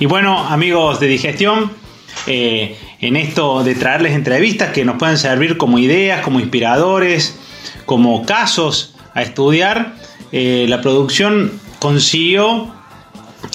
Y bueno, amigos de digestión, eh, en esto de traerles entrevistas que nos puedan servir como ideas, como inspiradores, como casos a estudiar, eh, la producción consiguió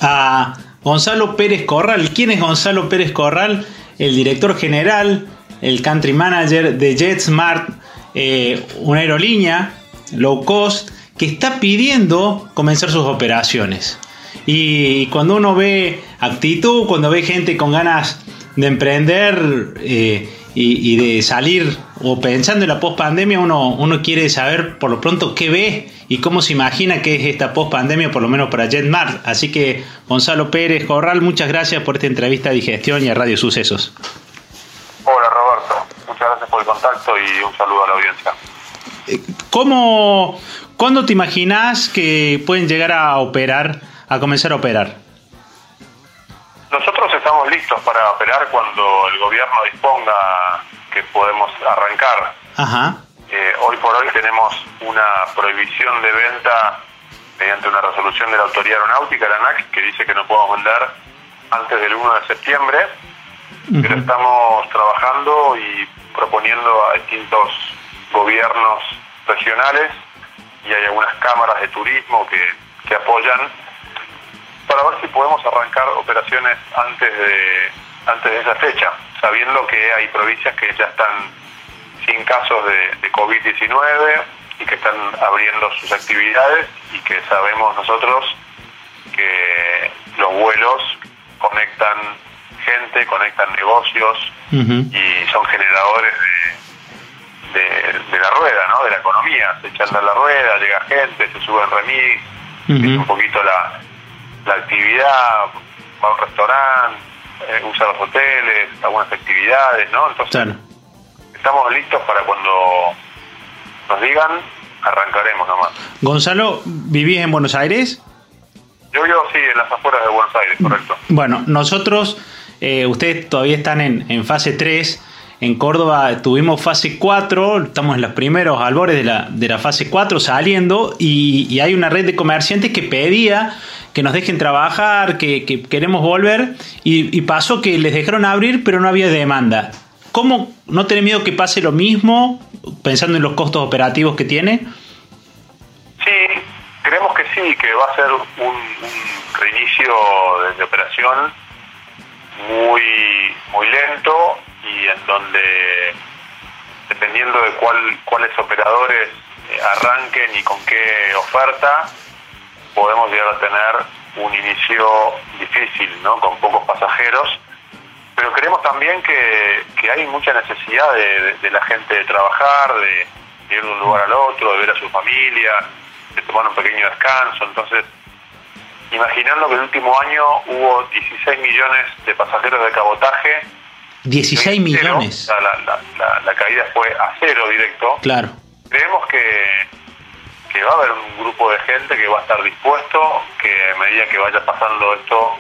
a Gonzalo Pérez Corral. ¿Quién es Gonzalo Pérez Corral? El director general, el country manager de JetSmart, eh, una aerolínea low cost que está pidiendo comenzar sus operaciones. Y cuando uno ve actitud, cuando ve gente con ganas de emprender eh, y, de salir o pensando en la post pandemia, uno, uno quiere saber por lo pronto qué ve y cómo se imagina que es esta post pandemia, por lo menos para JetMart. Así que, Gonzalo Pérez Corral, muchas gracias por esta entrevista de digestión y a Radio Sucesos. Hola Roberto, muchas gracias por el contacto y un saludo a la audiencia. Eh, ¿Cómo, ¿Cuándo te imaginas que pueden llegar a operar, a comenzar a operar? Nosotros estamos listos para operar cuando el gobierno disponga que podemos arrancar. Ajá. Eh, hoy por hoy tenemos una prohibición de venta mediante una resolución de la Autoridad Aeronáutica, la ANAC, que dice que no podemos vender antes del 1 de septiembre, pero estamos trabajando y proponiendo a distintos gobiernos regionales y hay algunas cámaras de turismo que, que apoyan para ver si podemos arrancar operaciones antes de antes de esa fecha, sabiendo que hay provincias que ya están sin casos de, de COVID-19 y que están abriendo sus actividades y que sabemos nosotros que los vuelos conectan gente, conectan negocios y son generadores de, de, la rueda, ¿no? de la economía. Se echan a la rueda, llega gente, se suben remis, es un poquito la, la actividad, va a un restaurante, eh, usa los hoteles, algunas actividades, ¿no? Entonces, estamos listos para cuando nos digan, arrancaremos nomás. Gonzalo, ¿vivís en Buenos Aires? Yo vivo, sí, en las afueras de Buenos Aires, correcto. Bueno, nosotros, eh, ustedes todavía están en, en fase 3. En Córdoba tuvimos fase 4, estamos en los primeros albores de la, de la fase 4 saliendo y, y hay una red de comerciantes que pedía que nos dejen trabajar, que, queremos volver, y, pasó que les dejaron abrir, pero no había demanda. ¿Cómo no tener miedo que pase lo mismo, pensando en los costos operativos que tiene? Sí, creemos que sí, que va a ser un, reinicio de, operación muy, muy lento y en donde, dependiendo de cuál, cuáles operadores eh, arranquen y con qué oferta, podemos llegar a tener un inicio difícil, ¿no? Con pocos pasajeros, pero creemos también que, hay mucha necesidad de, la gente de trabajar, de, ir de un lugar al otro, de ver a su familia, de tomar un pequeño descanso. Entonces, imaginando que el último año hubo 16 millones de pasajeros de cabotaje. 16 millones. la, la, caída fue a cero directo. Claro. Creemos que que va a haber un grupo de gente que va a estar dispuesto, que a medida que vaya pasando esto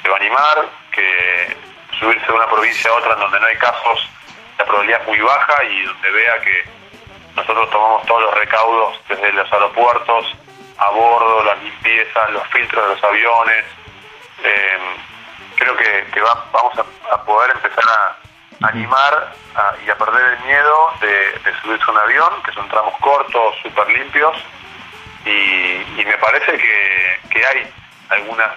se va a animar, que subirse de una provincia a otra en donde no hay casos, la probabilidad es muy baja y donde vea que nosotros tomamos todos los recaudos desde los aeropuertos, a bordo, las limpiezas, los filtros de los aviones. Eh, creo que, vamos a, poder empezar a animar y a perder el miedo de, de subirse a un avión, que son tramos cortos, súper limpios, y, me parece que, hay algunas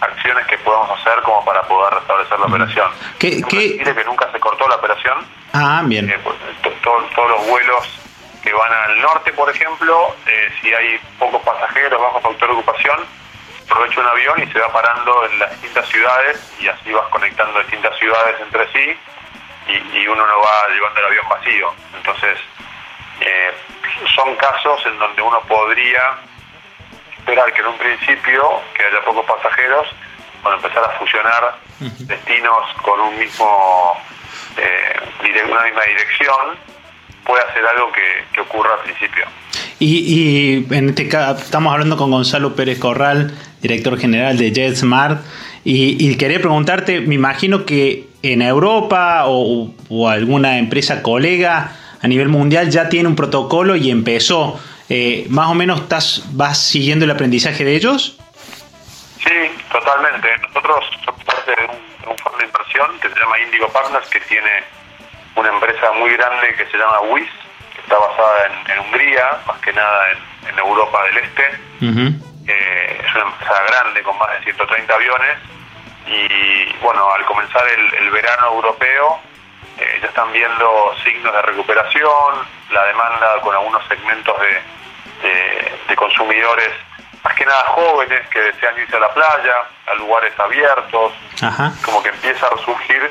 acciones que podemos hacer como para poder restablecer la operación. ¿Qué, qué? que nunca se cortó la operación. Ah, bien. Eh, pues, todos los vuelos que van al norte, por ejemplo, eh, si hay pocos pasajeros, bajo factor de ocupación, aprovecha un avión y se va parando en las distintas ciudades y así vas conectando distintas ciudades entre sí y, y uno no va llevando el avión vacío. Entonces, eh, son casos en donde uno podría esperar que en un principio, que haya pocos pasajeros, bueno, empezar a fusionar destinos con un mismo eh, una misma dirección, puede hacer algo que, ocurra al principio. Y, en este caso, estamos hablando con Gonzalo Pérez Corral, director general de JetSmart, y, y quería preguntarte, me imagino que en Europa o, o alguna empresa colega, a nivel mundial ya tiene un protocolo y empezó. Eh, ¿Más o menos estás, vas siguiendo el aprendizaje de ellos? Sí, totalmente. Nosotros somos parte que se llama Indigo Partners, que tiene una empresa muy grande que se llama WIS, que está basada en, Hungría, más que nada en, Europa del Este. Eh, es una empresa grande con más de 130 aviones y bueno, al comenzar el, verano europeo eh, ya están viendo signos de recuperación, la demanda con algunos segmentos de, de consumidores más que nada jóvenes que desean irse a la playa, a lugares abiertos, como que empieza a resurgir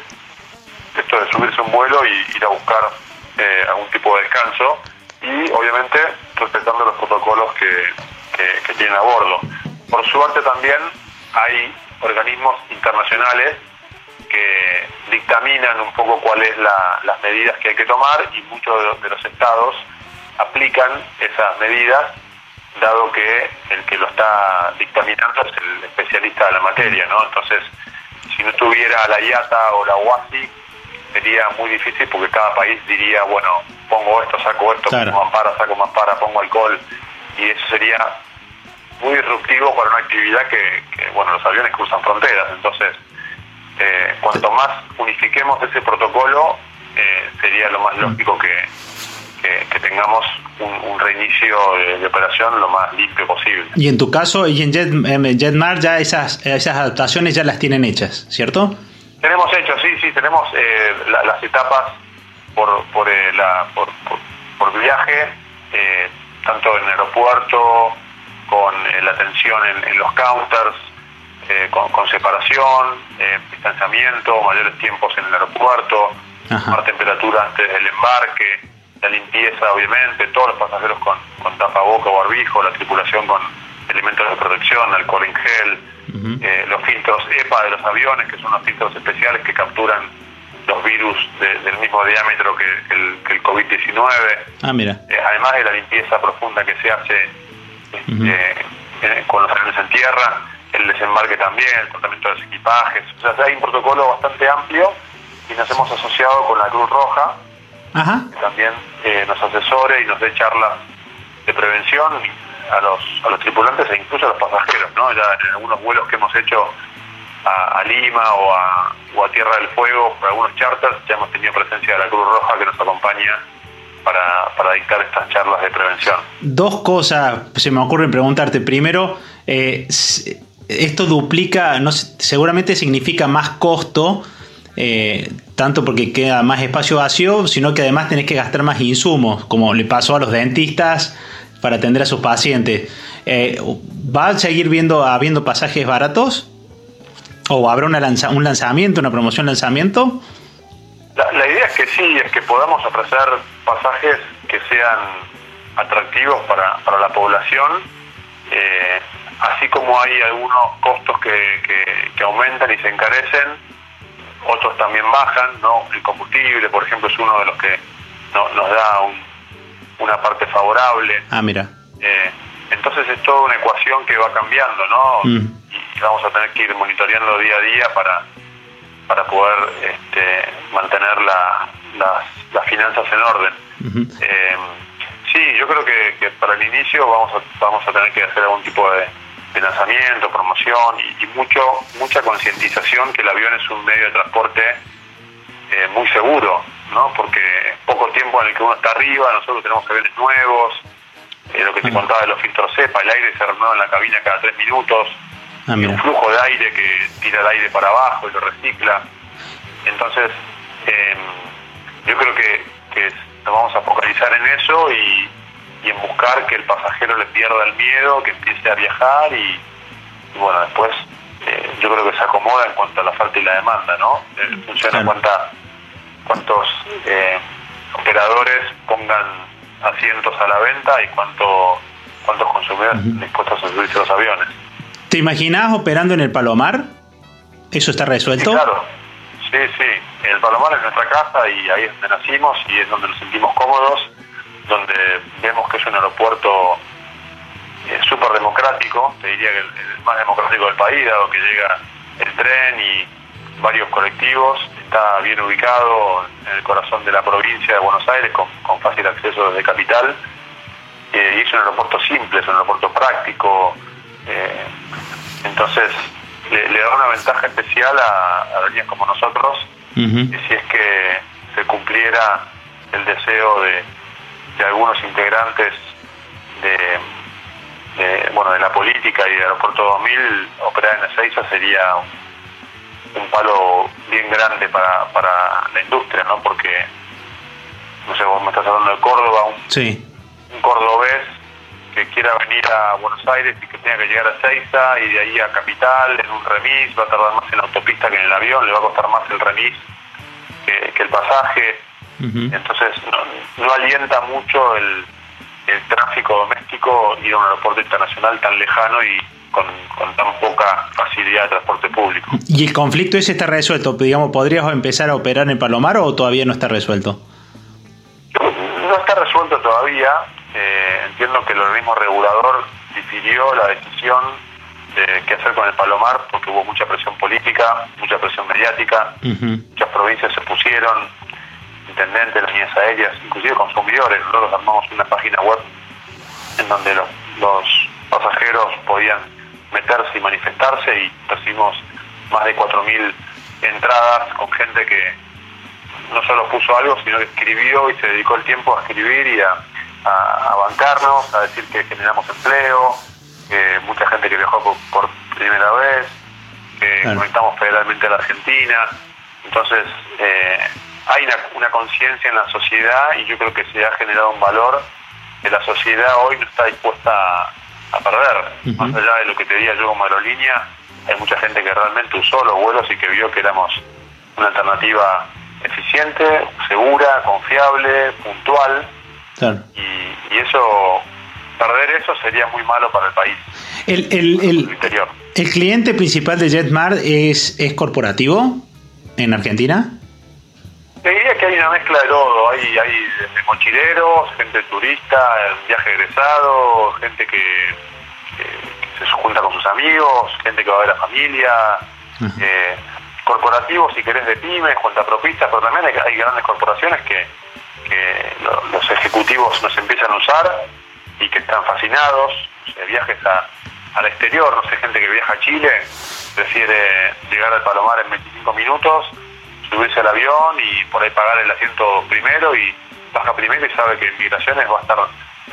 esto de subirse un vuelo y ir a buscar eh, algún tipo de descanso y obviamente respetando los protocolos que, que, tienen a bordo. Por suerte también hay organismos internacionales que dictaminan un poco cuáles son las medidas que hay que tomar y muchos de los estados aplican esas medidas dado que el que lo está dictaminando es el especialista de la materia, ¿no? Entonces, si no tuviera la IATA o la UASI, sería muy difícil porque cada país diría, bueno, pongo esto, saco esto, pongo más para, saco más para, pongo alcohol, y eso sería muy disruptivo para una actividad que, bueno, los aviones cruzan fronteras, entonces, eh, cuanto más unifiquemos ese protocolo, eh, sería lo más lógico que, que, tengamos un, reinicio de, operación lo más limpio posible. Y en tu caso, y en Jet, Jetmar ya esas, esas adaptaciones ya las tienen hechas, ¿cierto? Tenemos hecho, sí, sí, tenemos eh, las etapas por, por, eh, la, por, por, viaje, eh, tanto en aeropuerto, con la atención en, los counters, con, separación, distanciamiento, mayores tiempos en el aeropuerto, más temperatura antes del embarque, la limpieza, obviamente, todos los pasajeros con, con tapaboca o barbijo, la tripulación con elementos de protección, alcohol en gel, eh, los filtros EPA de los aviones, que son unos filtros especiales que capturan los virus del mismo diámetro que, el, el COVID-19. Ah, mira. Eh, además de la limpieza profunda que se hace este, con los aviones en tierra, el desembarque también, el tratamiento de los equipajes. O sea, hay un protocolo bastante amplio y nos hemos asociado con la Cruz Roja, que también eh, nos asesore y nos dé charlas de prevención a los, a los tripulantes e incluso a los pasajeros, ¿no? Ya en algunos vuelos que hemos hecho a, Lima o a, o a, Tierra del Fuego por algunos charters, ya hemos tenido presencia de la Cruz Roja que nos acompaña para, dictar estas charlas de prevención. Dos cosas se me ocurren preguntarte. Primero, eh, esto duplica, no seguramente significa más costo eh, tanto porque queda más espacio vacío, sino que además tenés que gastar más insumos, como le pasó a los dentistas para atender a sus pacientes. Eh, ¿Va a seguir viendo, habiendo pasajes baratos? ¿O habrá un lanzamiento, una promoción lanzamiento? La, idea es que sí, es que podamos ofrecer pasajes que sean atractivos para, para la población, eh, así como hay algunos costos que, que aumentan y se encarecen otros también bajan, ¿no? El combustible, por ejemplo, es uno de los que nos da una parte favorable. Ah, mira. Eh, entonces es toda una ecuación que va cambiando, ¿no? Mm. Y vamos a tener que ir monitoreando día a día para, para poder este, mantener la, las, finanzas en orden. Eh, sí, yo creo que, que, para el inicio vamos a, vamos a tener que hacer algún tipo de, de lanzamiento, promoción y, mucho mucha concientización que el avión es un medio de transporte eh, muy seguro, ¿no? Porque poco tiempo en el que uno está arriba, nosotros tenemos aviones nuevos, eh, lo que te contaba de los filtros cepa, el aire se renueva en la cabina cada tres minutos, ah, un flujo de aire que tira el aire para abajo y lo recicla. Entonces, em, yo creo que, que nos vamos a focalizar en eso y, y en buscar que el pasajero le pierda el miedo, que empiece a viajar y, bueno, después eh, yo creo que se acomoda en cuanto a la falta y la demanda, ¿no? Eh, funciona cuánta, cuántos eh, operadores pongan asientos a la venta y cuánto, cuántos consumidores dispuestos a subirse los aviones. ¿Te imaginas operando en el Palomar? ¿Eso está resuelto? Claro, sí, sí. El Palomar es nuestra casa y ahí es donde nacimos y es donde nos sentimos cómodos donde vemos que es un aeropuerto eh, súper democrático, te diría que el, más democrático del país, dado que llega el tren y varios colectivos, está bien ubicado en el corazón de la provincia de Buenos Aires, con, fácil acceso desde Capital, eh, y es un aeropuerto simple, es un aeropuerto práctico, eh, entonces le, da una ventaja especial a, a líneas como nosotros y si es que se cumpliera el deseo de, de algunos integrantes de, bueno de la política y de Aeropuerto 2000, operar en Ezeiza sería un, palo bien grande para, para la industria, ¿no? Porque, no sé, vos me estás hablando de Córdoba, un, sí. un cordobés que quiera venir a Buenos Aires y que tenga que llegar a Ezeiza y de ahí a Capital en un remis, va a tardar más en la autopista que en el avión, le va a costar más el remis que, el pasaje. Entonces no, no, alienta mucho el, el tráfico doméstico ir a un aeropuerto internacional tan lejano y con, tan poca facilidad de transporte público. ¿Y el conflicto ese está resuelto? Digamos, ¿podrías empezar a operar en Palomar o todavía no está resuelto? No está resuelto todavía. Eh, entiendo que el organismo regulador difirió la decisión de qué hacer con el Palomar porque hubo mucha presión política, mucha presión mediática, muchas provincias se pusieron, intendentes, las líneas aéreas, inclusive consumidores. Nosotros armamos una página web en donde los, pasajeros podían meterse y manifestarse y recibimos más de 4.000 entradas con gente que no solo puso algo, sino que escribió y se dedicó el tiempo a escribir y a, bancarnos, a decir que generamos empleo, que mucha gente que viajó por, primera vez, que conectamos federalmente a la Argentina. Entonces, eh, hay una, conciencia en la sociedad y yo creo que se ha generado un valor que la sociedad hoy no está dispuesta a, perder. Más allá de lo que te diga yo como aerolínea, hay mucha gente que realmente usó los vuelos y que vio que éramos una alternativa eficiente, segura, confiable, puntual. Y, eso, perder eso sería muy malo para el país. El, el, el cliente principal de JetMar es, es corporativo en Argentina? Te diría que hay una mezcla de todo. Hay, hay mochileros, gente turista, viaje egresado, gente que, se junta con sus amigos, gente que va a ver a la familia, eh, corporativos, si querés, de pymes, cuentapropistas, pero también hay, grandes corporaciones que, los ejecutivos nos empiezan a usar y que están fascinados. viajes al exterior, no sé, gente que viaja a Chile, prefiere llegar al Palomar en 25 minutos subirse al avión y por ahí pagar el asiento primero y baja primero y sabe que en migraciones va a estar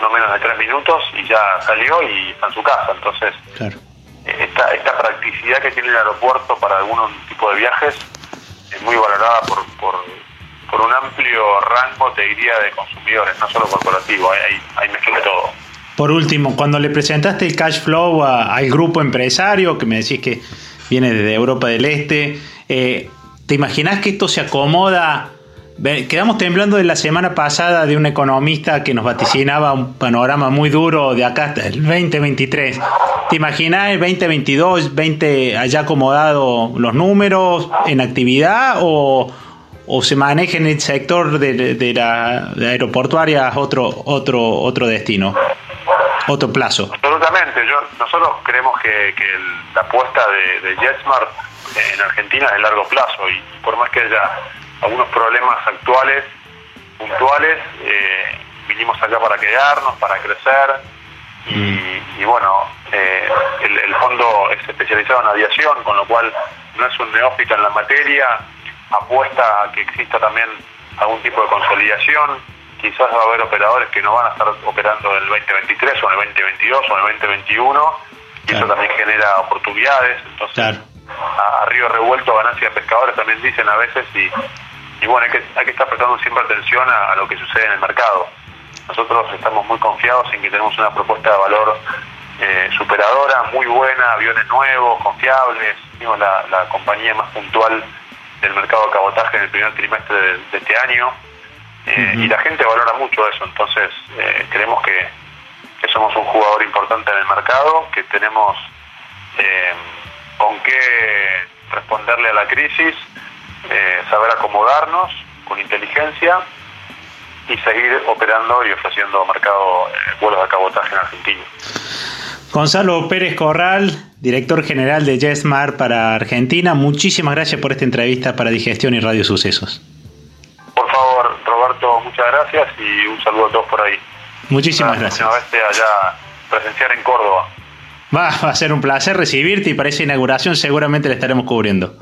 no menos de tres minutos y ya salió y está en su casa. Entonces, eh, esta, esta practicidad que tiene el aeropuerto para algún tipo de viajes es muy valorada por, por, un amplio rango, te diría, de consumidores, no solo corporativo, hay, hay mezcla de todo. Por último, cuando le presentaste el cash flow al grupo empresario, que me decís que viene desde Europa del Este, eh, ¿Te imaginas que esto se acomoda? Quedamos temblando de la semana pasada de un economista que nos vaticinaba un panorama muy duro de acá hasta el 2023. ¿Te imaginas el 2022, 20 haya acomodado los números en actividad o, se maneja en el sector de, la aeroportuaria otro, otro, otro destino, otro plazo? Absolutamente. nosotros creemos que, la apuesta de, de JetSmart en Argentina de largo plazo y por más que haya algunos problemas actuales, puntuales, eh, vinimos acá para quedarnos, para crecer y, mm. bueno, eh, el, fondo es especializado en aviación, con lo cual no es un neófito en la materia, apuesta a que exista también algún tipo de consolidación, quizás va a haber operadores que no van a estar operando en el 2023 o en el 2022 o en el 2021 y eso también genera oportunidades, entonces a, río revuelto ganancia de pescadores también dicen a veces y, y bueno, hay que, hay que estar prestando siempre atención a, lo que sucede en el mercado. Nosotros estamos muy confiados en que tenemos una propuesta de valor eh, superadora, muy buena, aviones nuevos, confiables, la, la compañía más puntual del mercado de cabotaje en el primer trimestre de, este año. Eh, y la gente valora mucho eso, entonces eh, creemos que, que somos un jugador importante en el mercado, que tenemos eh, con qué responderle a la crisis, eh, saber acomodarnos con inteligencia y seguir operando y ofreciendo mercado eh, vuelos de cabotaje en Argentina. Gonzalo Pérez Corral, director general de JetSmart para Argentina, muchísimas gracias por esta entrevista para Digestión y Radio Sucesos. Por favor, Roberto, muchas gracias y un saludo a todos por ahí. Muchísimas gracias. Una vez allá presenciar en Córdoba. Va, a ser un placer recibirte y para esa inauguración seguramente le estaremos cubriendo.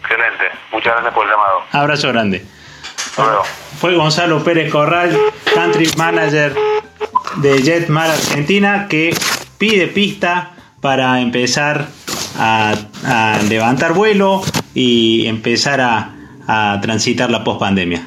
Excelente. Muchas gracias por el llamado. Abrazo grande. Hasta luego. Fue Gonzalo Pérez Corral, Country Manager de Jetmar Argentina, que pide pista para empezar a, levantar vuelo y empezar a, a transitar la pospandemia.